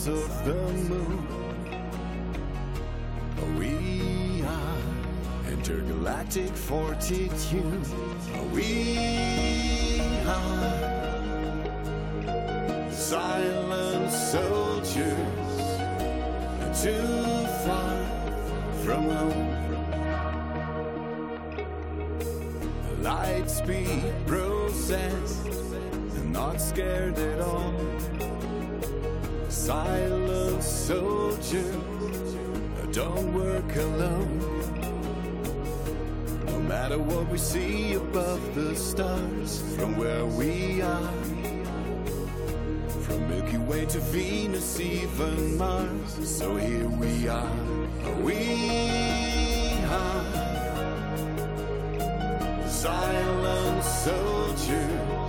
Silence of the moon. We are intergalactic fortitude. We are silent soldiers too far from home. Light speed process, not scared at all. Silent soldier, don't work alone. No matter what we see above the stars, from where we are. From Milky Way to Venus, even Mars. So here we are. We are silent soldiers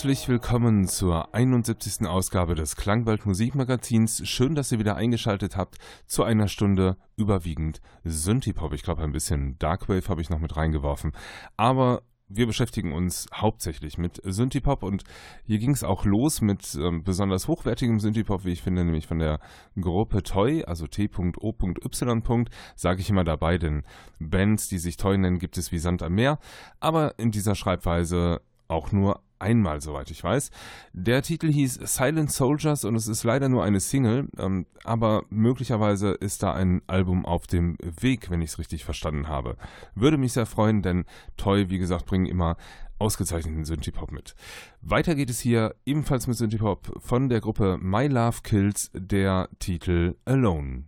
Herzlich willkommen zur 71. Ausgabe des Klangwald Musikmagazins. Schön, dass ihr wieder eingeschaltet habt zu einer Stunde überwiegend Synthipop. Ich glaube, ein bisschen Darkwave habe ich noch mit reingeworfen. Aber wir beschäftigen uns hauptsächlich mit Synthipop und hier ging es auch los mit ähm, besonders hochwertigem Synthipop, wie ich finde, nämlich von der Gruppe Toy, also T.O.Y. Sage ich immer dabei, denn Bands, die sich Toy nennen, gibt es wie Sand am Meer, aber in dieser Schreibweise auch nur einmal, soweit ich weiß. Der Titel hieß Silent Soldiers und es ist leider nur eine Single, ähm, aber möglicherweise ist da ein Album auf dem Weg, wenn ich es richtig verstanden habe. Würde mich sehr freuen, denn Toy, wie gesagt, bringen immer ausgezeichneten Synthipop mit. Weiter geht es hier ebenfalls mit Synthipop von der Gruppe My Love Kills, der Titel Alone.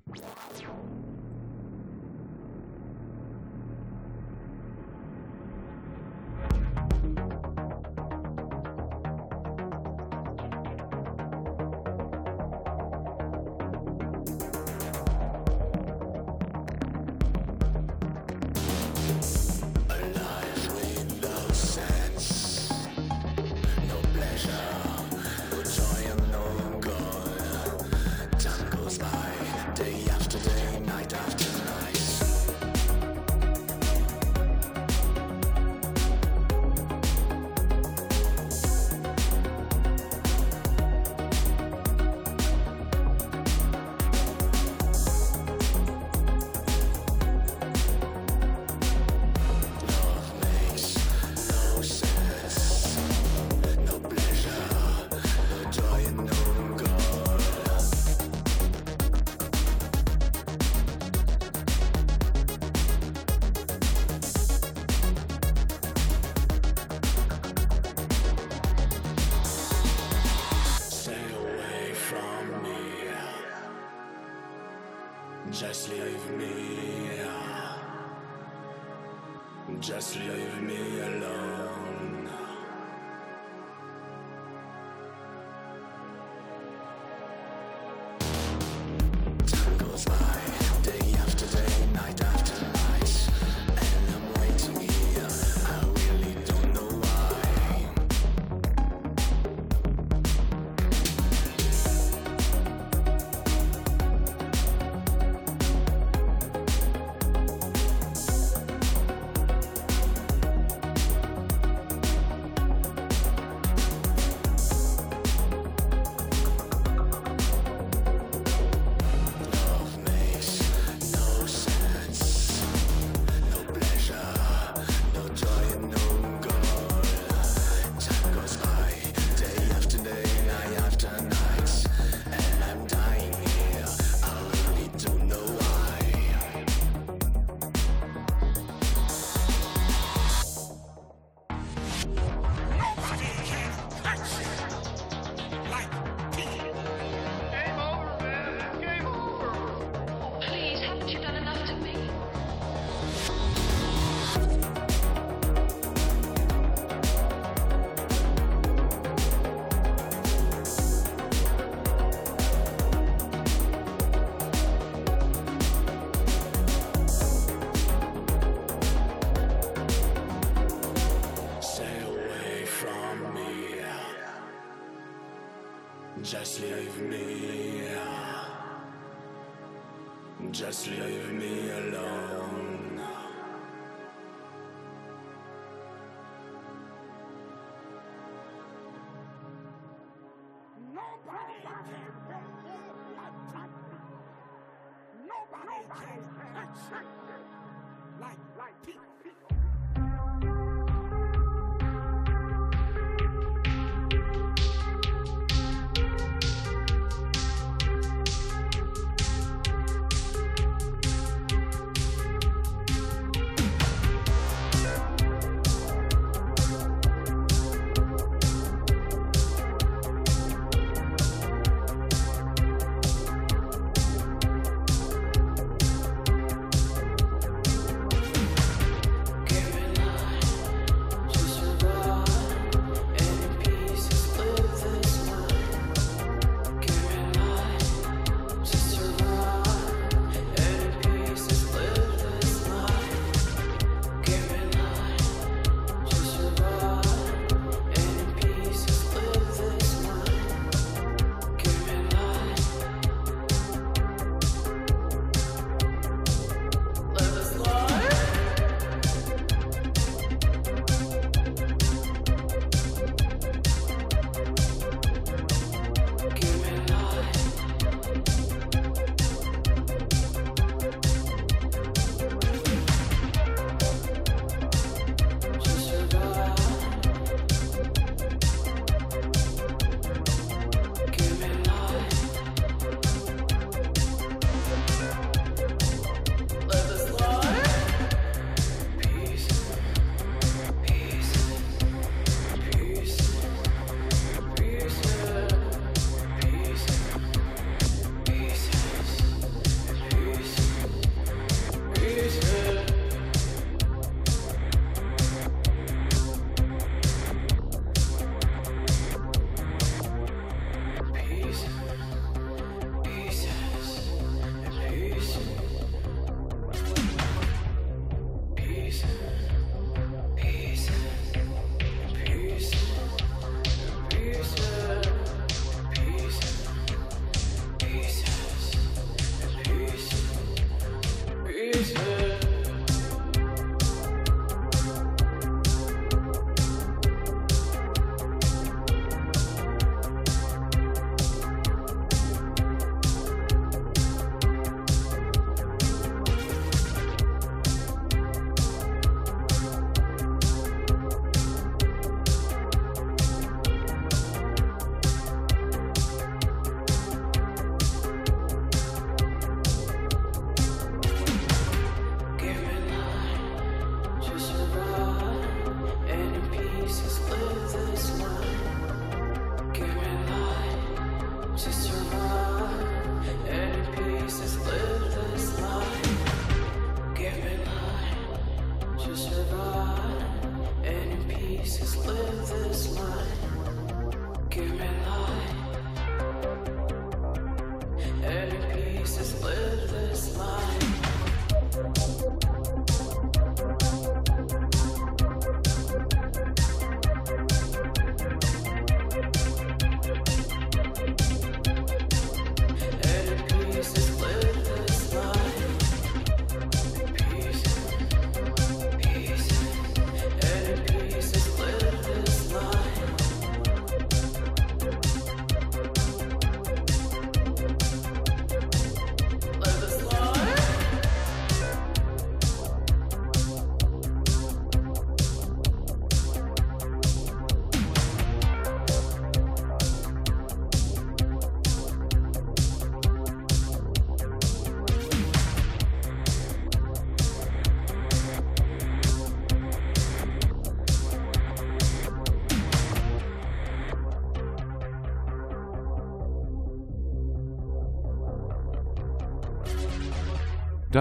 Just leave me. Just leave me alone. Nobody can check.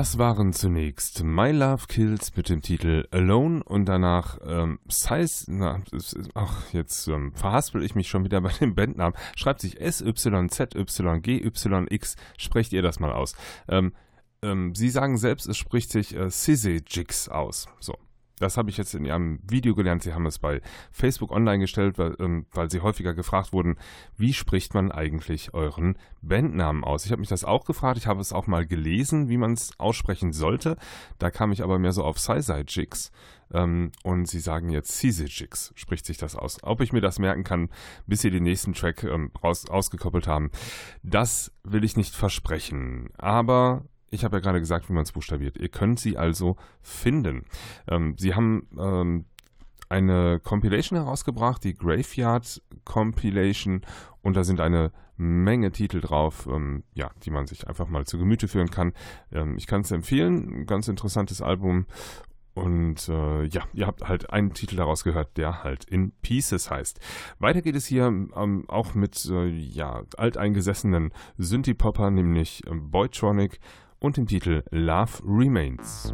Das waren zunächst My Love Kills mit dem Titel Alone und danach ähm, Size. Na, ach, jetzt ähm, verhaspel ich mich schon wieder bei dem Bandnamen. Schreibt sich S-Y-Z-Y-G-Y-X. Sprecht ihr das mal aus. Ähm, ähm, Sie sagen selbst, es spricht sich äh, Jigs aus. So. Das habe ich jetzt in Ihrem Video gelernt. Sie haben es bei Facebook online gestellt, weil, ähm, weil Sie häufiger gefragt wurden, wie spricht man eigentlich euren Bandnamen aus? Ich habe mich das auch gefragt. Ich habe es auch mal gelesen, wie man es aussprechen sollte. Da kam ich aber mehr so auf Sizai Jigs. Ähm, und Sie sagen jetzt Cise Jigs, spricht sich das aus. Ob ich mir das merken kann, bis Sie den nächsten Track ähm, raus, ausgekoppelt haben, das will ich nicht versprechen. Aber ich habe ja gerade gesagt, wie man es buchstabiert. Ihr könnt sie also finden. Ähm, sie haben ähm, eine Compilation herausgebracht, die Graveyard Compilation, und da sind eine Menge Titel drauf, ähm, ja, die man sich einfach mal zu Gemüte führen kann. Ähm, ich kann es empfehlen, ganz interessantes Album. Und äh, ja, ihr habt halt einen Titel daraus gehört, der halt in Pieces heißt. Weiter geht es hier ähm, auch mit äh, ja, alteingesessenen Synthie-Popper, nämlich äh, Boytronic und dem Titel Love Remains.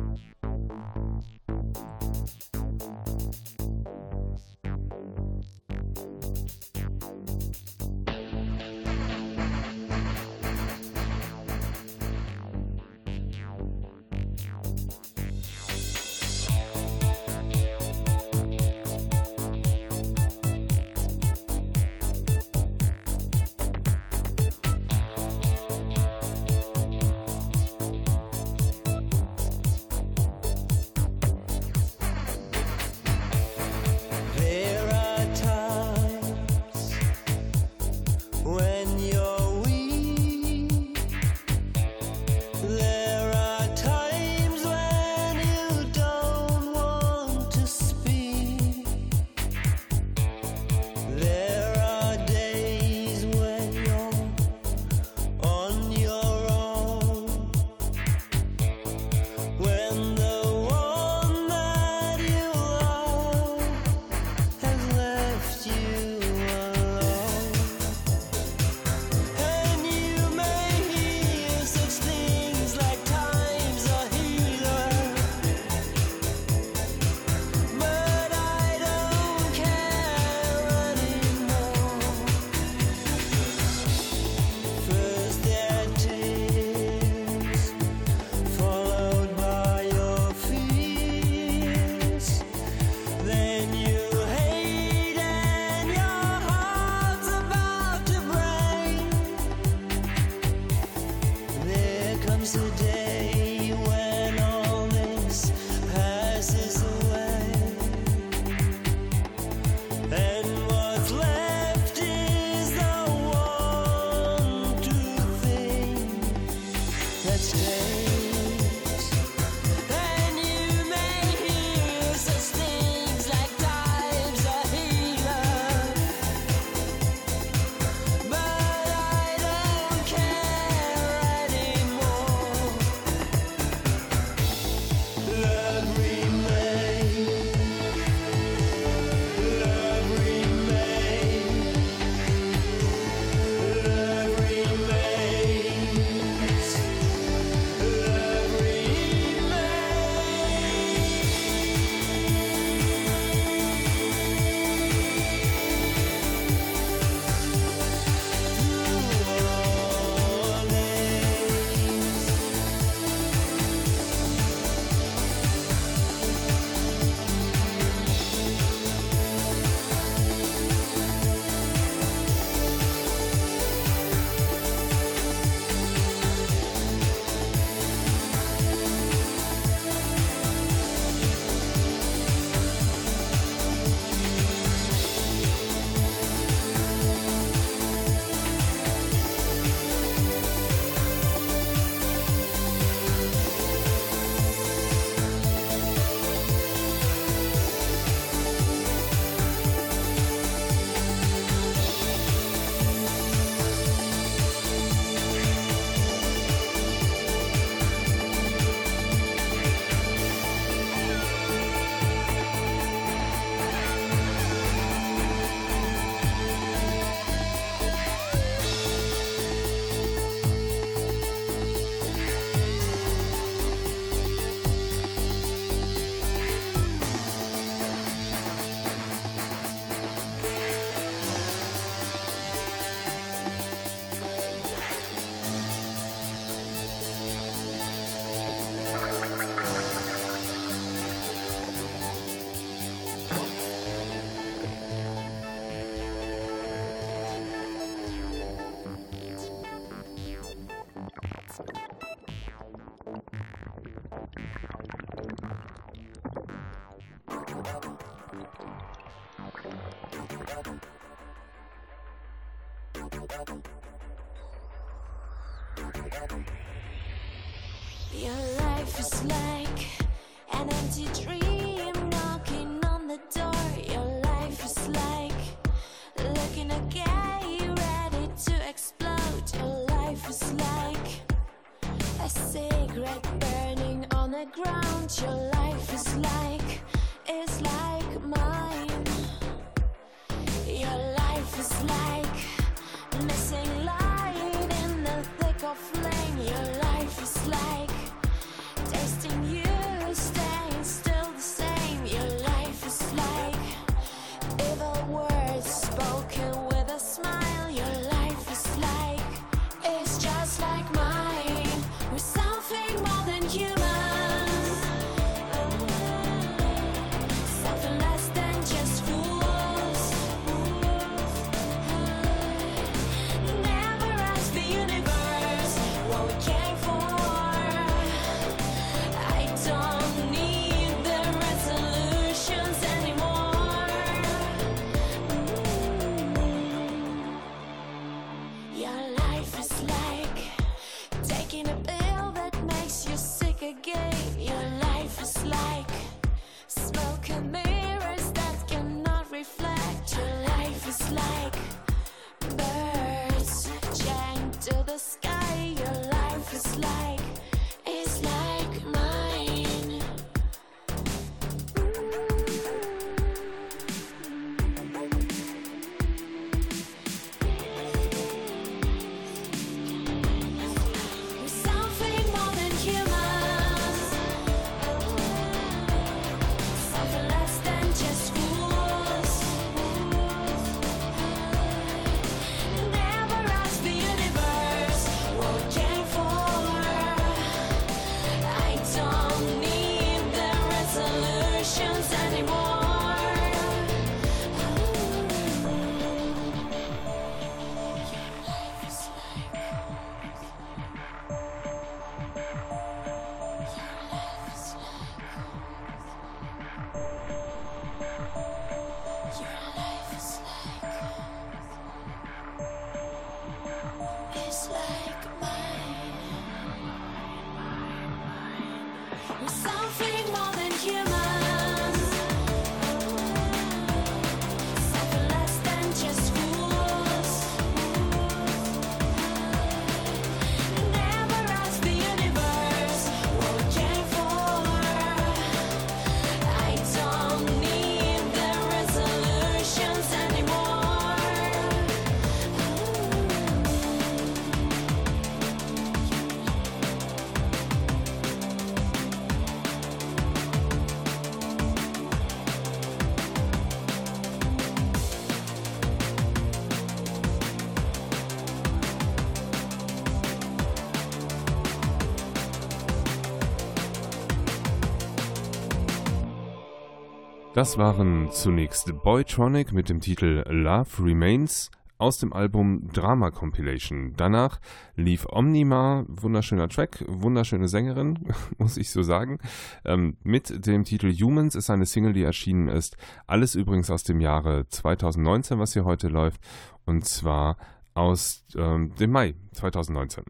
Das waren zunächst Boytronic mit dem Titel Love Remains aus dem Album Drama Compilation. Danach lief Omnima, wunderschöner Track, wunderschöne Sängerin, muss ich so sagen. Ähm, mit dem Titel Humans ist eine Single, die erschienen ist. Alles übrigens aus dem Jahre 2019, was hier heute läuft. Und zwar aus ähm, dem Mai 2019.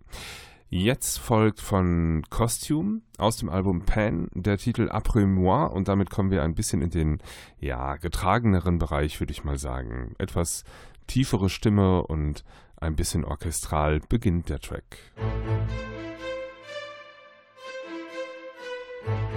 Jetzt folgt von Costume aus dem Album Pan der Titel Après moi und damit kommen wir ein bisschen in den ja getrageneren Bereich, würde ich mal sagen. Etwas tiefere Stimme und ein bisschen orchestral beginnt der Track. truth.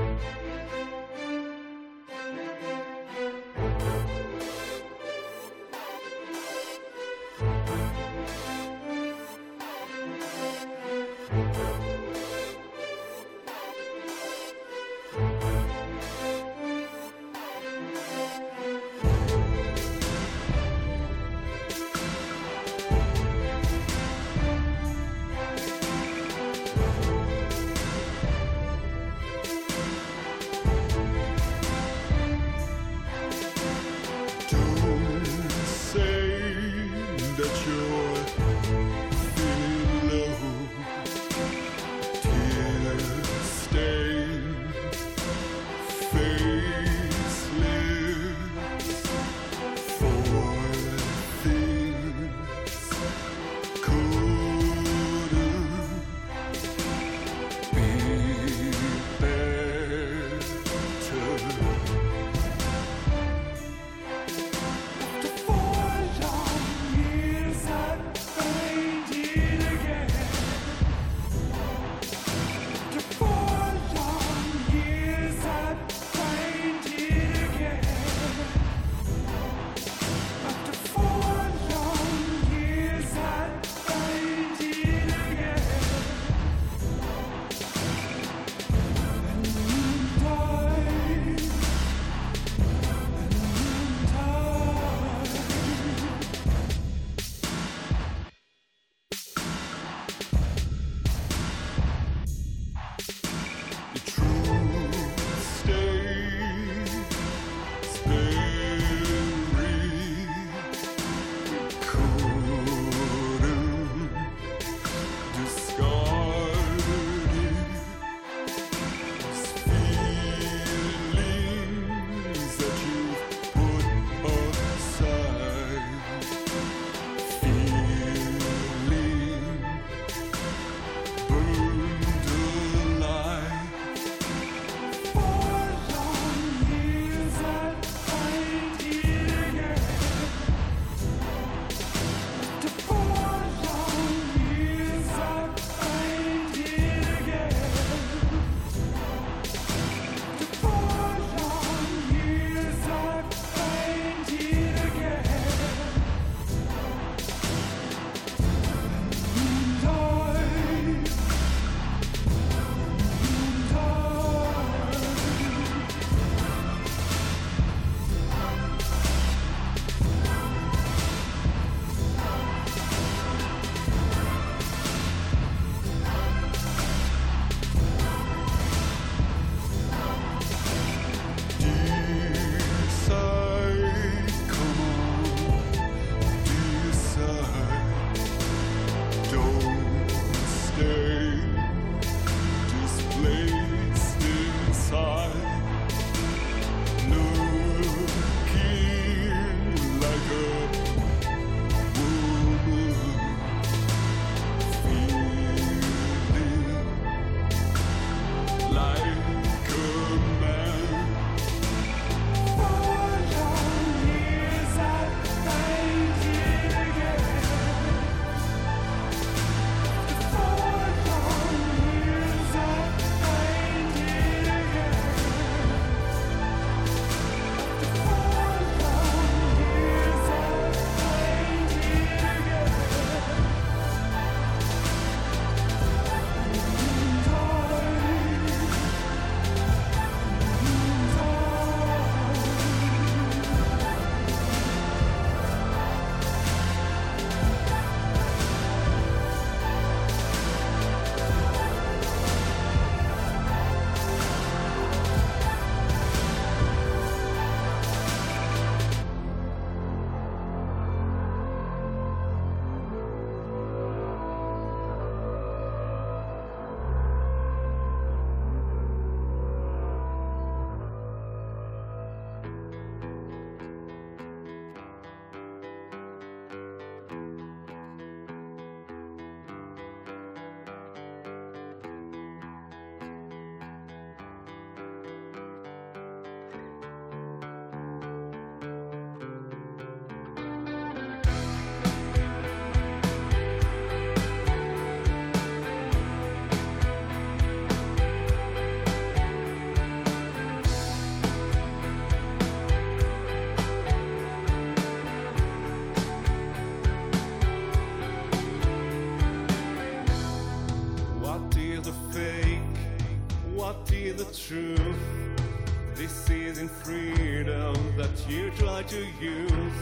Freedom that you try to use.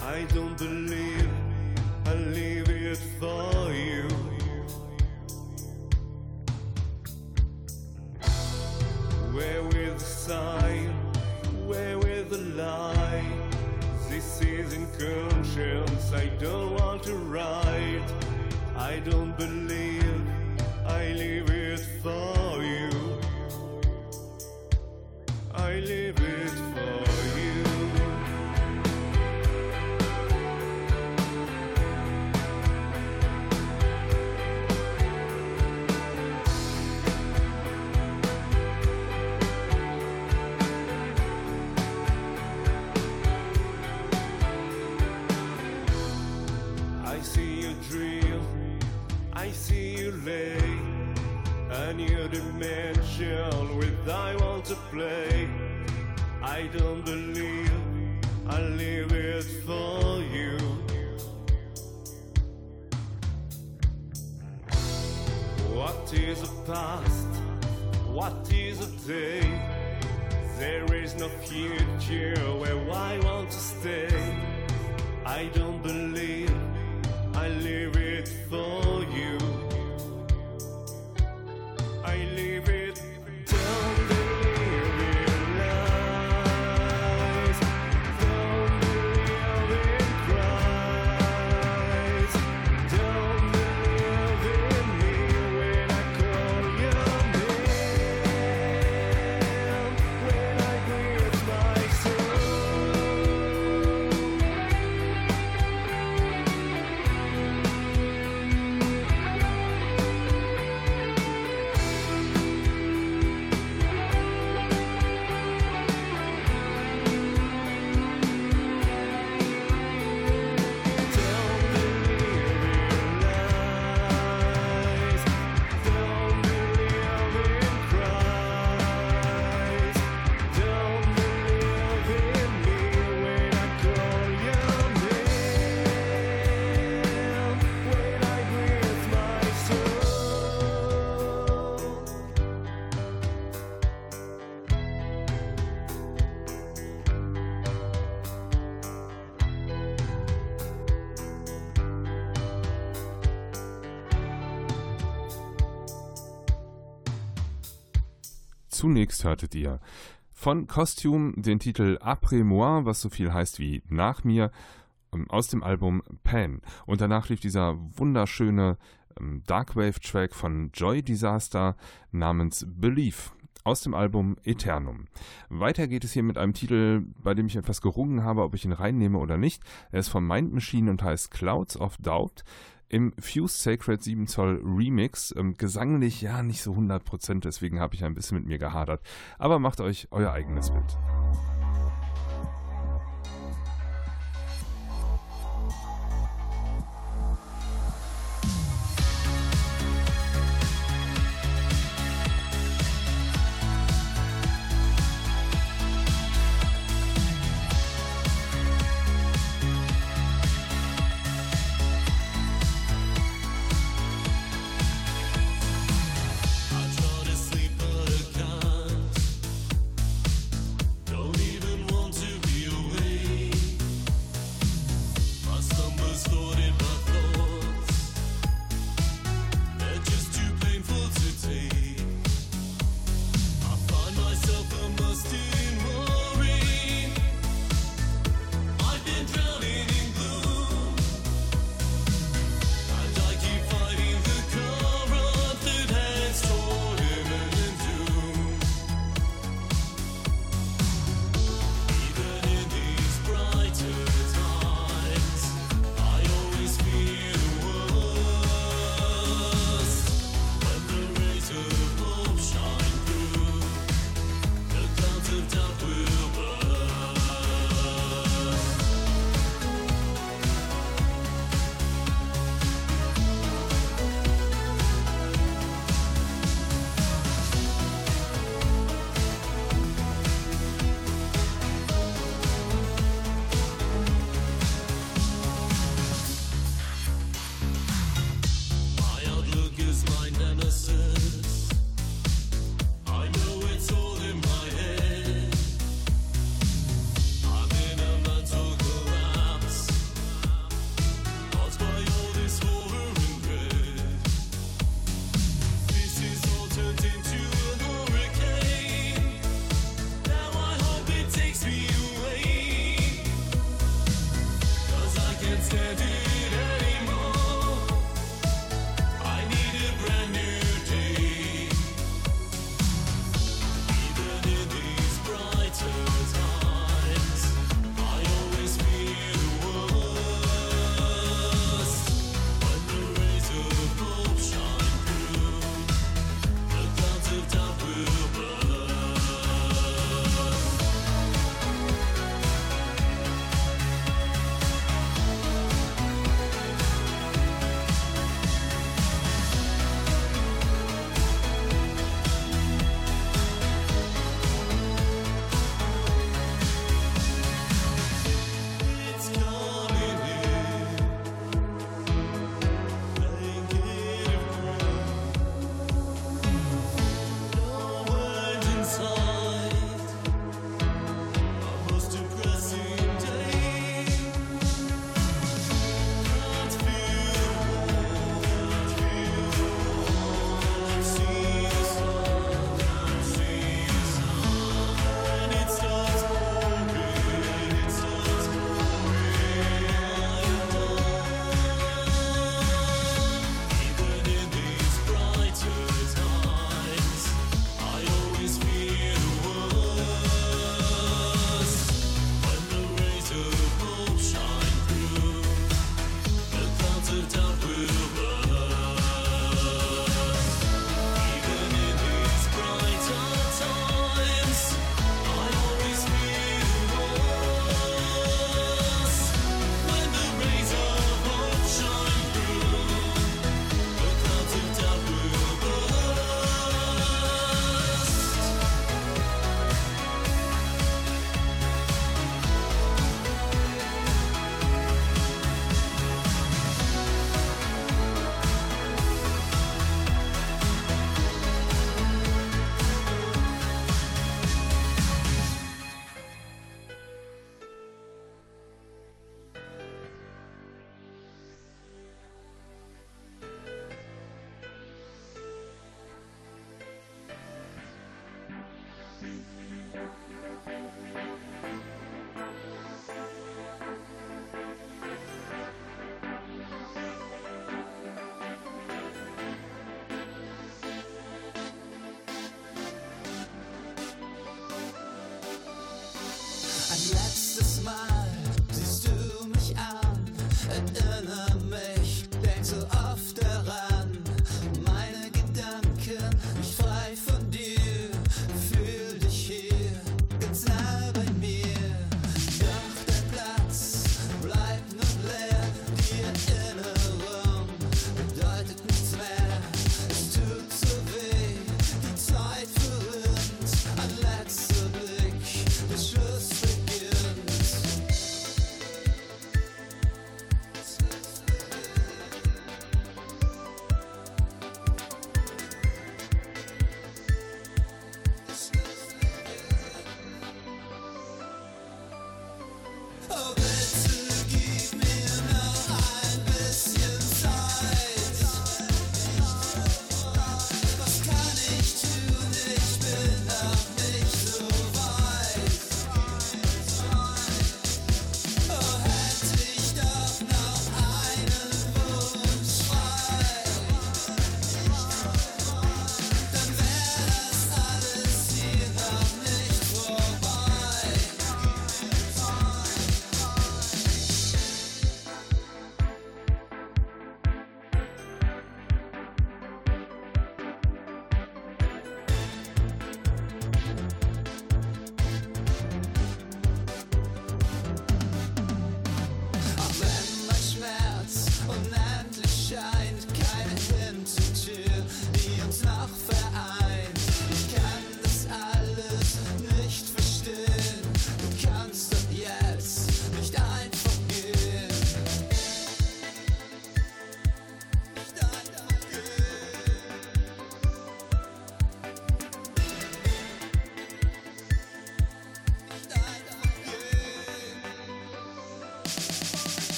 I don't believe I leave it for What is a past? What is a day? There is no future where I want to stay. I don't believe I leave it for you. Hörtet ihr von Costume den Titel Après moi, was so viel heißt wie nach mir, ähm, aus dem Album Pan. Und danach lief dieser wunderschöne ähm, Darkwave-Track von Joy Disaster namens Belief aus dem Album Eternum. Weiter geht es hier mit einem Titel, bei dem ich etwas gerungen habe, ob ich ihn reinnehme oder nicht. Er ist von Mind Machine und heißt Clouds of Doubt im Fused Sacred 7 Zoll Remix. Ähm, gesanglich ja nicht so 100%, deswegen habe ich ein bisschen mit mir gehadert. Aber macht euch euer eigenes Bild.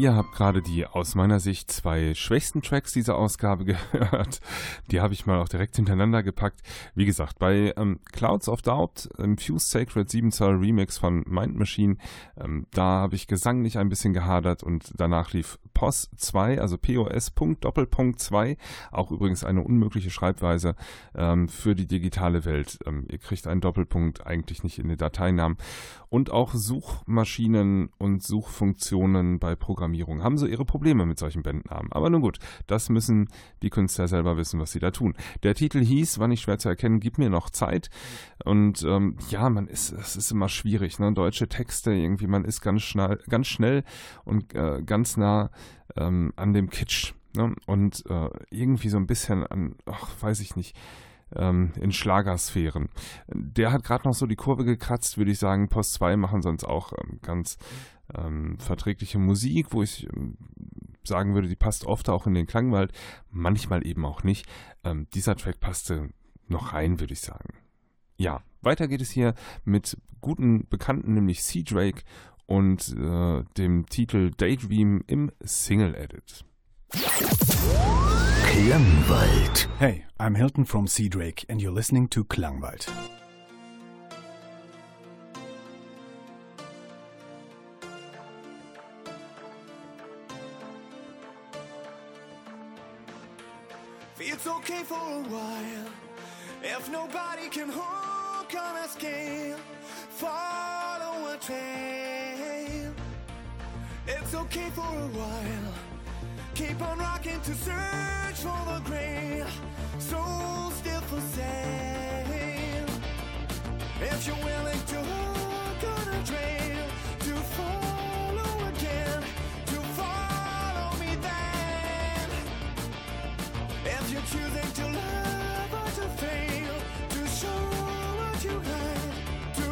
Ihr habt gerade die aus meiner Sicht zwei schwächsten Tracks dieser Ausgabe gehört. Die habe ich mal auch direkt hintereinander gepackt. Wie gesagt, bei ähm, Clouds of Doubt, im Fuse Sacred 7 Zoll Remix von Mind Machine, ähm, da habe ich gesanglich ein bisschen gehadert und danach lief POS 2, also POS Punkt Doppelpunkt 2, auch übrigens eine unmögliche Schreibweise ähm, für die digitale Welt. Ähm, ihr kriegt einen Doppelpunkt eigentlich nicht in den Dateinamen. Und auch Suchmaschinen und Suchfunktionen bei Programmierung haben so ihre Probleme mit solchen Bandnamen. Aber nun gut, das müssen die Künstler selber wissen, was sie da tun. Der Titel hieß, war nicht schwer zu erkennen, Gib mir noch Zeit. Und ähm, ja, man ist, es ist immer schwierig, ne? Deutsche Texte irgendwie, man ist ganz schnell, ganz schnell und äh, ganz nah ähm, an dem Kitsch. Ne? Und äh, irgendwie so ein bisschen an, ach, weiß ich nicht, ähm, in Schlagersphären. Der hat gerade noch so die Kurve gekratzt, würde ich sagen. Post 2 machen sonst auch ähm, ganz ähm, verträgliche Musik, wo ich ähm, sagen würde, die passt oft auch in den Klangwald, manchmal eben auch nicht. Ähm, dieser Track passte noch rein, würde ich sagen. Ja, weiter geht es hier mit guten Bekannten, nämlich Sea Drake und äh, dem Titel Daydream im Single Edit. Klangwald. Hey, I'm Hilton from Sea Drake and you're listening to Klangwald. It's okay for a while if nobody can hook on a scale. Follow a trail. It's okay for a while. Keep on rocking to search for the grail. Soul still for sale. If you're willing to hook on a trail, to follow again, to follow me then. If you're choosing to love or to fail, to show what you like, to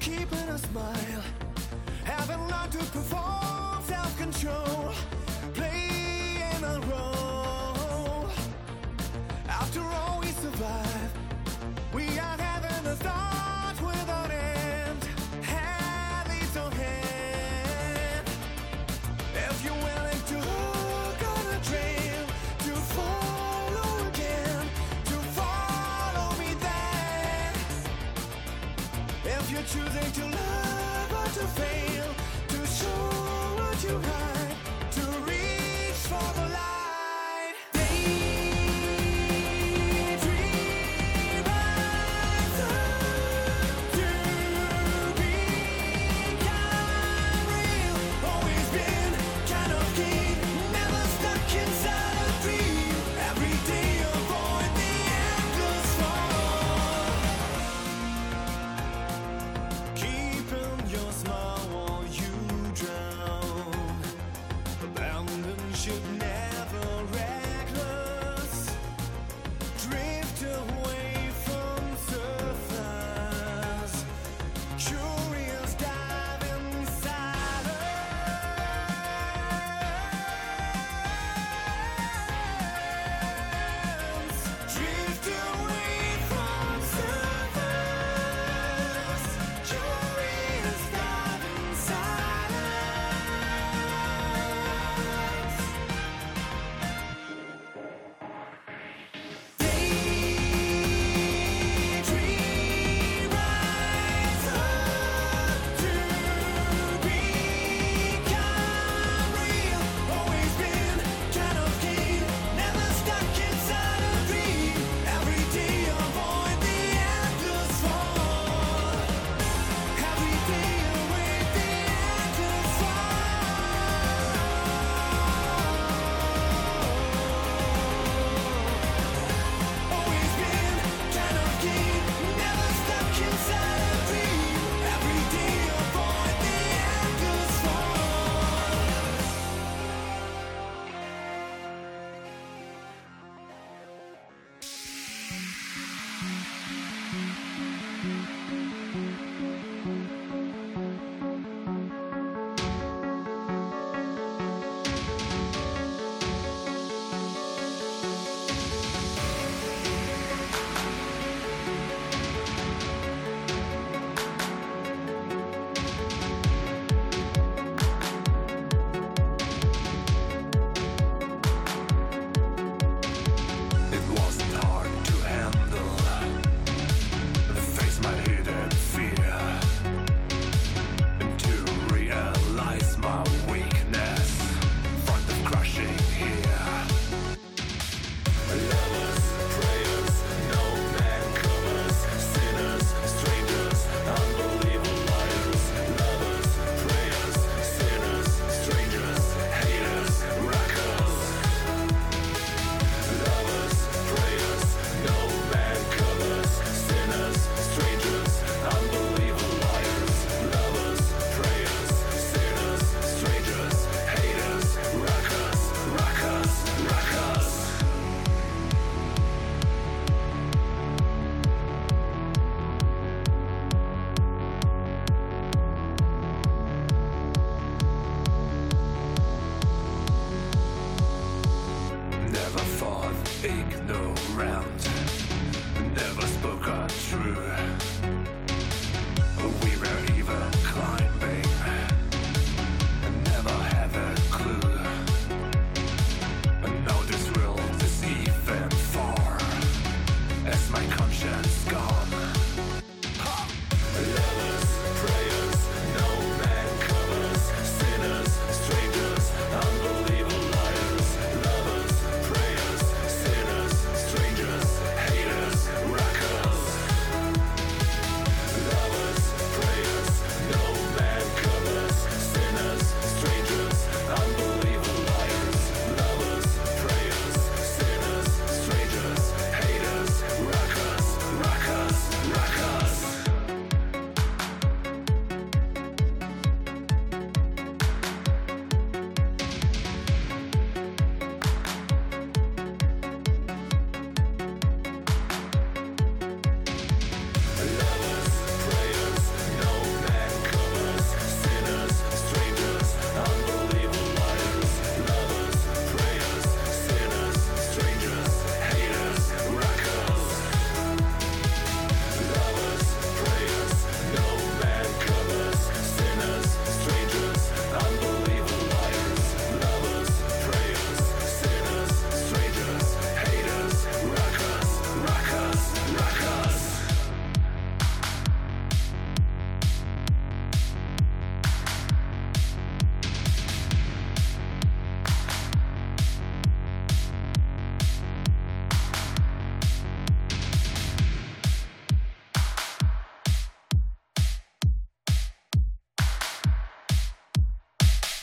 keeping a smile. Haven't learned to perform self control. Playing a role. After all, we survive. We are having a start choosing to love or to fail, to show what you hide,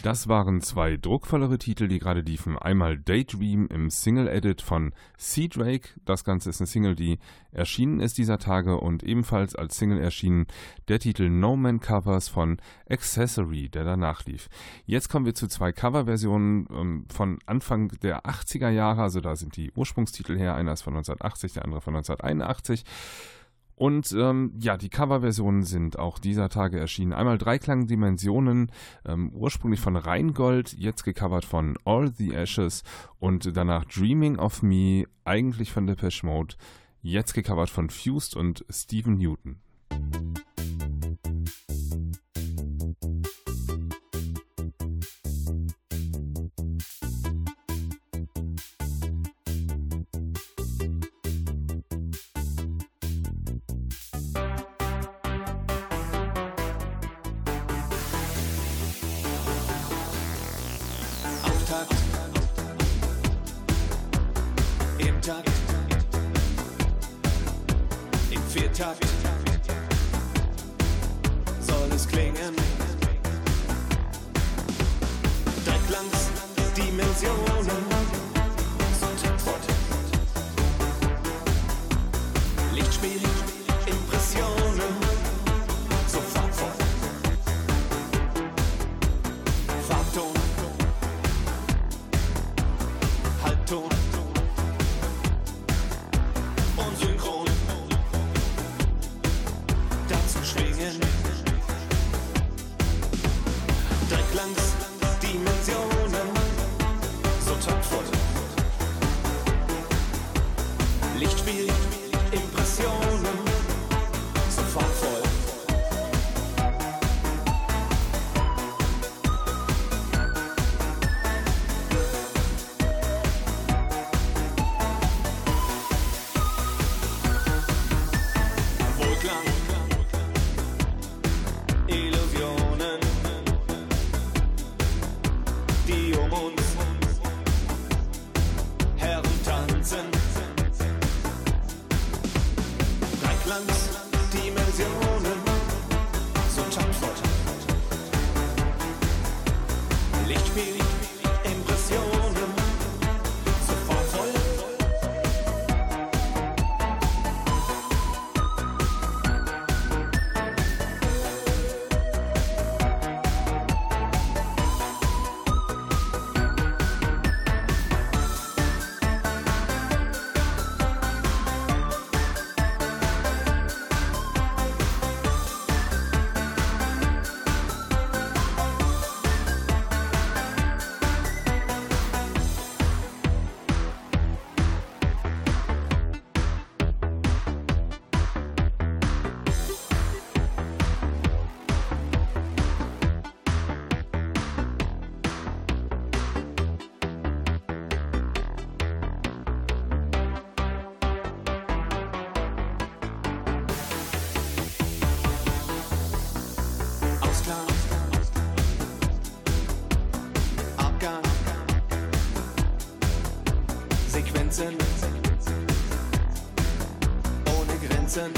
Das waren zwei druckvollere Titel, die gerade liefen. Einmal Daydream im Single-Edit von Sea Drake. Das Ganze ist eine Single, die erschienen ist dieser Tage und ebenfalls als Single erschienen der Titel No Man Covers von Accessory, der danach lief. Jetzt kommen wir zu zwei Coverversionen ähm, von Anfang der 80er Jahre, also da sind die Ursprungstitel her. Einer ist von 1980, der andere von 1981. Und ähm, ja, die Coverversionen sind auch dieser Tage erschienen. Einmal Dreiklangdimensionen, ähm, ursprünglich von Rheingold, jetzt gecovert von All the Ashes und danach Dreaming of Me, eigentlich von Depeche Mode, jetzt gecovert von Fused und Stephen Newton. canción. Frequenzen. Ohne Grenzen.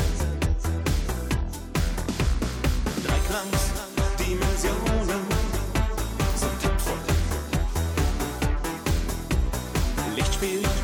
Dreiklangs-Dimensionen sind tapfer. Lichtspiel.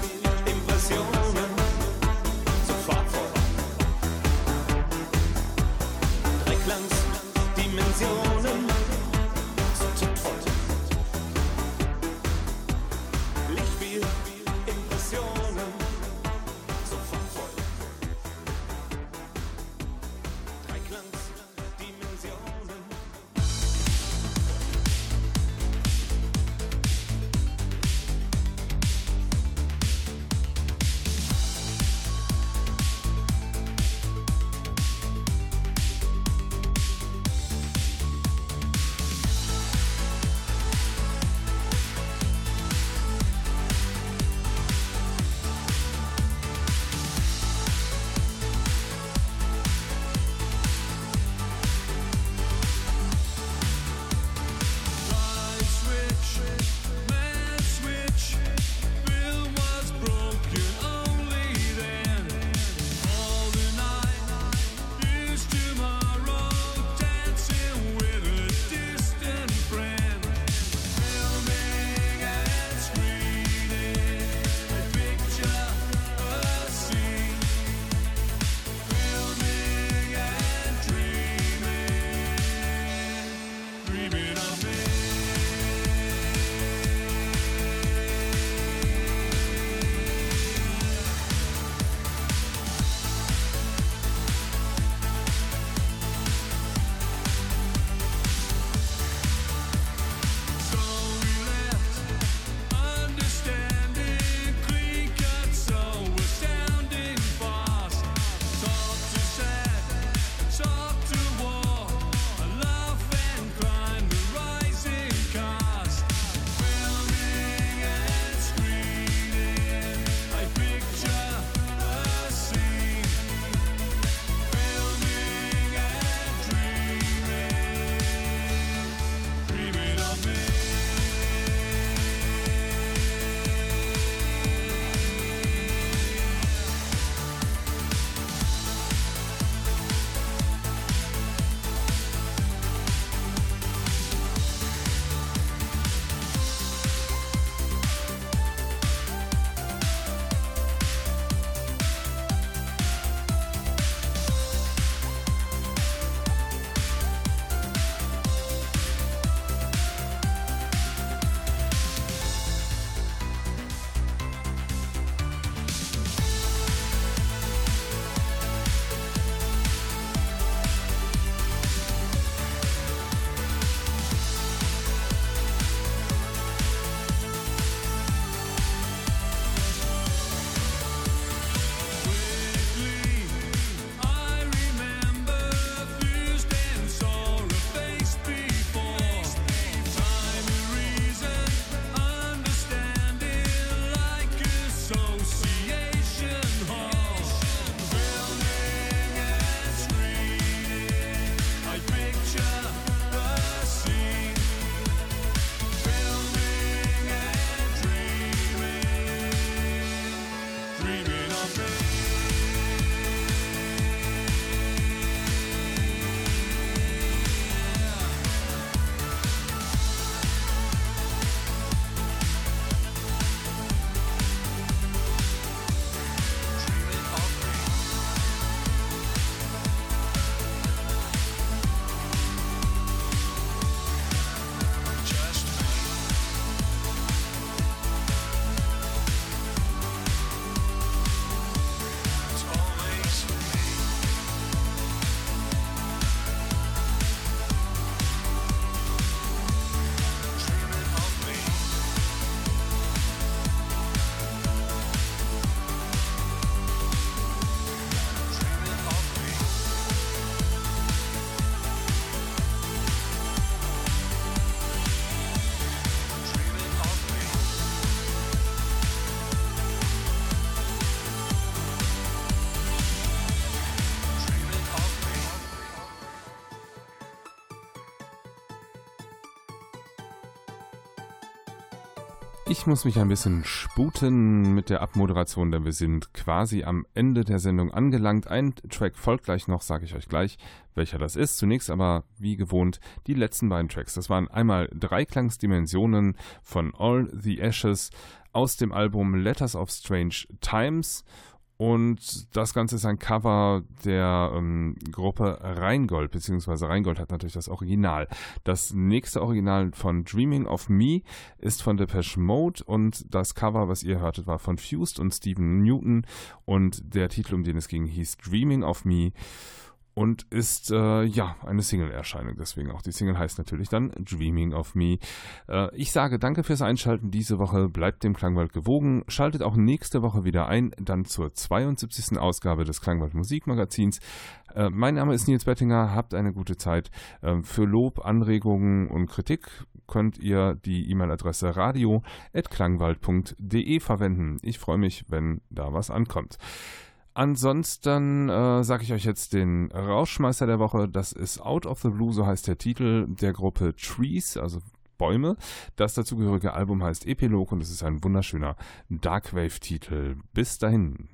Ich muss mich ein bisschen sputen mit der Abmoderation, denn wir sind quasi am Ende der Sendung angelangt. Ein Track folgt gleich noch, sage ich euch gleich, welcher das ist. Zunächst aber, wie gewohnt, die letzten beiden Tracks. Das waren einmal Dreiklangsdimensionen von All the Ashes aus dem Album Letters of Strange Times und das Ganze ist ein Cover der ähm, Gruppe Rheingold, beziehungsweise Rheingold hat natürlich das Original. Das nächste Original von Dreaming of Me ist von Depeche Mode und das Cover, was ihr hörtet, war von Fused und Stephen Newton und der Titel, um den es ging, hieß Dreaming of Me und ist äh, ja eine Single-Erscheinung. Deswegen auch die Single heißt natürlich dann Dreaming of Me. Äh, ich sage danke fürs Einschalten diese Woche. Bleibt dem Klangwald gewogen. Schaltet auch nächste Woche wieder ein, dann zur 72. Ausgabe des Klangwald Musikmagazins. Äh, mein Name ist Nils Bettinger. Habt eine gute Zeit. Ähm, für Lob, Anregungen und Kritik könnt ihr die E-Mail-Adresse radio.klangwald.de verwenden. Ich freue mich, wenn da was ankommt. Ansonsten äh, sage ich euch jetzt den Rauschmeister der Woche. Das ist Out of the Blue, so heißt der Titel der Gruppe Trees, also Bäume. Das dazugehörige Album heißt Epilog und es ist ein wunderschöner Darkwave-Titel. Bis dahin.